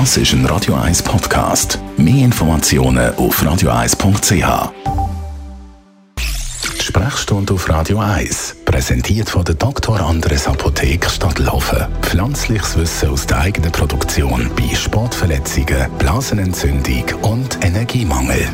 Das ist ein Radio 1 Podcast. Mehr Informationen auf radio1.ch. Die Sprechstunde auf Radio 1, präsentiert von der Dr. Andres Apotheke Stadtlaufen. Pflanzliches Wissen aus der eigenen Produktion bei Sportverletzungen, Blasenentzündung und Energiemangel.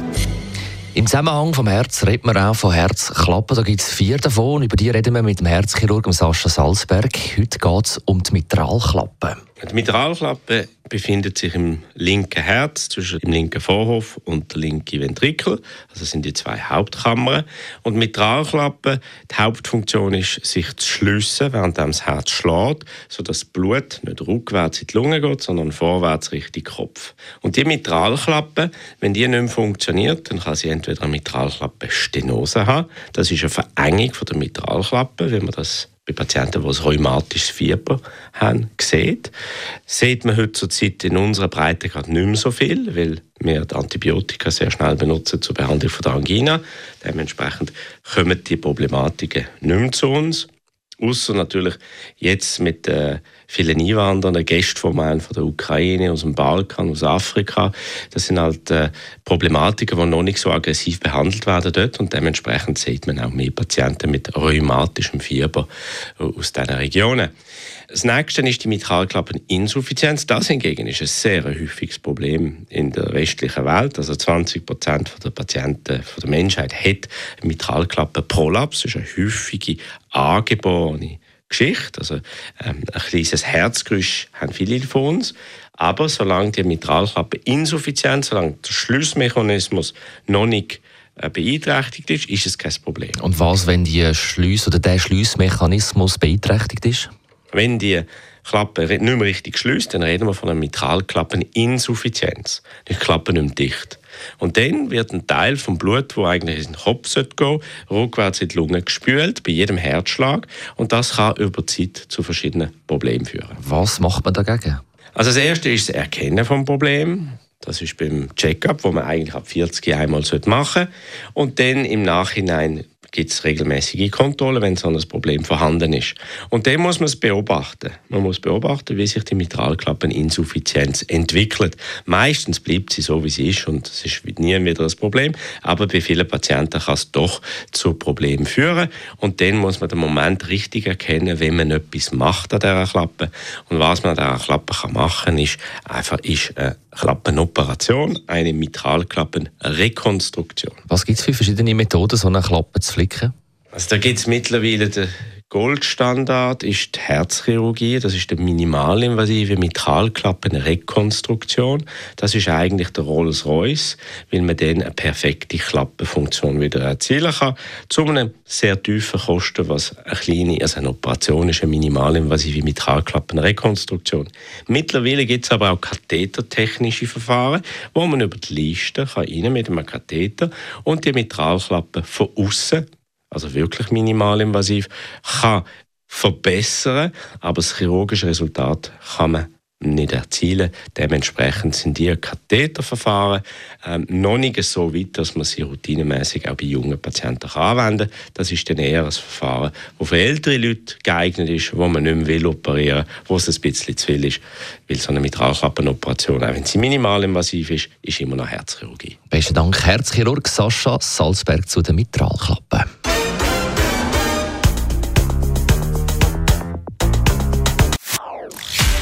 Im Zusammenhang vom Herz redet man auch von Herzklappen. Da gibt es vier davon. Über die reden wir mit dem Herzchirurgen Sascha Salzberg. Heute geht es um die Mitralklappe. Die Mitralklappe befindet sich im linken Herz, zwischen dem linken Vorhof und der linken Ventrikel. Also sind die zwei Hauptkammern. Und die Mitralklappe, die Hauptfunktion ist, sich zu schliessen, während das Herz schlägt, sodass das Blut nicht rückwärts in die Lunge geht, sondern vorwärts Richtung Kopf. Und die Mitralklappe, wenn die nicht mehr funktioniert, dann kann sie entweder eine Mitralklappenstenose haben. Das ist eine Verengung der Mitralklappe, wenn man das bei Patienten, die ein rheumatisches Fieber haben, sieht. Sieht man Zeit in unserer Breite gerade nicht mehr so viel, weil wir die Antibiotika sehr schnell benutzen zur Behandlung von der Angina. Dementsprechend kommen die Problematiken nicht mehr zu uns. Außer natürlich jetzt mit äh, vielen Einwanderern, Gästen von von der Ukraine, aus dem Balkan, aus Afrika. Das sind halt äh, Problematiken, die noch nicht so aggressiv behandelt werden dort und dementsprechend sieht man auch mehr Patienten mit rheumatischem Fieber aus diesen Regionen. Das nächste ist die Mitralklappeninsuffizienz. Das hingegen ist ein sehr häufiges Problem in der westlichen Welt. Also 20 Prozent der Patienten von der Menschheit hat Mitralklappenprolaps. Das ist eine häufige angeborene Geschichte. Also ähm, ein kleines Herzgeräusch haben viele von uns. Aber solange die Mitralklappe insuffizienz, solange der Schlussmechanismus noch nicht äh, beeinträchtigt ist, ist es kein Problem. Und was, wenn die Schluss oder der Schlussmechanismus beeinträchtigt ist? Wenn die Klappe nicht mehr richtig schließt, dann reden wir von einer Mitralklappeninsuffizienz. Die Klappe nicht mehr dicht. Und dann wird ein Teil vom Blut, wo eigentlich in den Kopf gehen sollte, rückwärts in die Lunge gespült, bei jedem Herzschlag. Und das kann über Zeit zu verschiedenen Problemen führen. Was macht man dagegen? Also das Erste ist das Erkennen des Problems. Das ist beim Check-up, wo man eigentlich ab 40 einmal machen sollte. Und dann im Nachhinein gibt es regelmäßige Kontrollen, wenn so ein Problem vorhanden ist. Und dann muss man es beobachten. Man muss beobachten, wie sich die Mitralklappeninsuffizienz entwickelt. Meistens bleibt sie so, wie sie ist und es ist nie wieder ein Problem. Aber bei vielen Patienten kann es doch zu Problemen führen. Und dann muss man den Moment richtig erkennen, wenn man etwas macht an dieser Klappe. Und was man an dieser Klappe kann machen kann, ist einfach ist eine Klappenoperation, eine Mitralklappenrekonstruktion. Was gibt es für verschiedene Methoden, so eine Klappe zu flicken? Also da gibt es mittlerweile den Goldstandard ist die Herzchirurgie, das ist die minimalinvasive Mitralklappenrekonstruktion. Das ist eigentlich der Rolls-Royce, weil man dann eine perfekte Klappenfunktion wieder erzielen kann, zu einem sehr tiefen Kosten, was eine kleine, also eine Operation ist, eine minimalinvasive Mitralklappenrekonstruktion. Mittlerweile gibt es aber auch kathetertechnische Verfahren, wo man über die Liste kann rein mit einem Katheter und die Mitralklappe von außen also wirklich minimalinvasiv, kann verbessern, aber das chirurgische Resultat kann man nicht erzielen. Dementsprechend sind die Katheterverfahren ähm, noch nicht so weit, dass man sie routinemäßig auch bei jungen Patienten kann anwenden kann. Das ist dann eher ein Verfahren, das für ältere Leute geeignet ist, wo man nicht mehr will operieren will, wo es ein bisschen zu viel ist. Weil so eine Mitralklappenoperation, auch wenn sie minimalinvasiv ist, ist immer noch Herzchirurgie. Besten Dank, Herzchirurg Sascha Salzberg zu der Mitralklappe.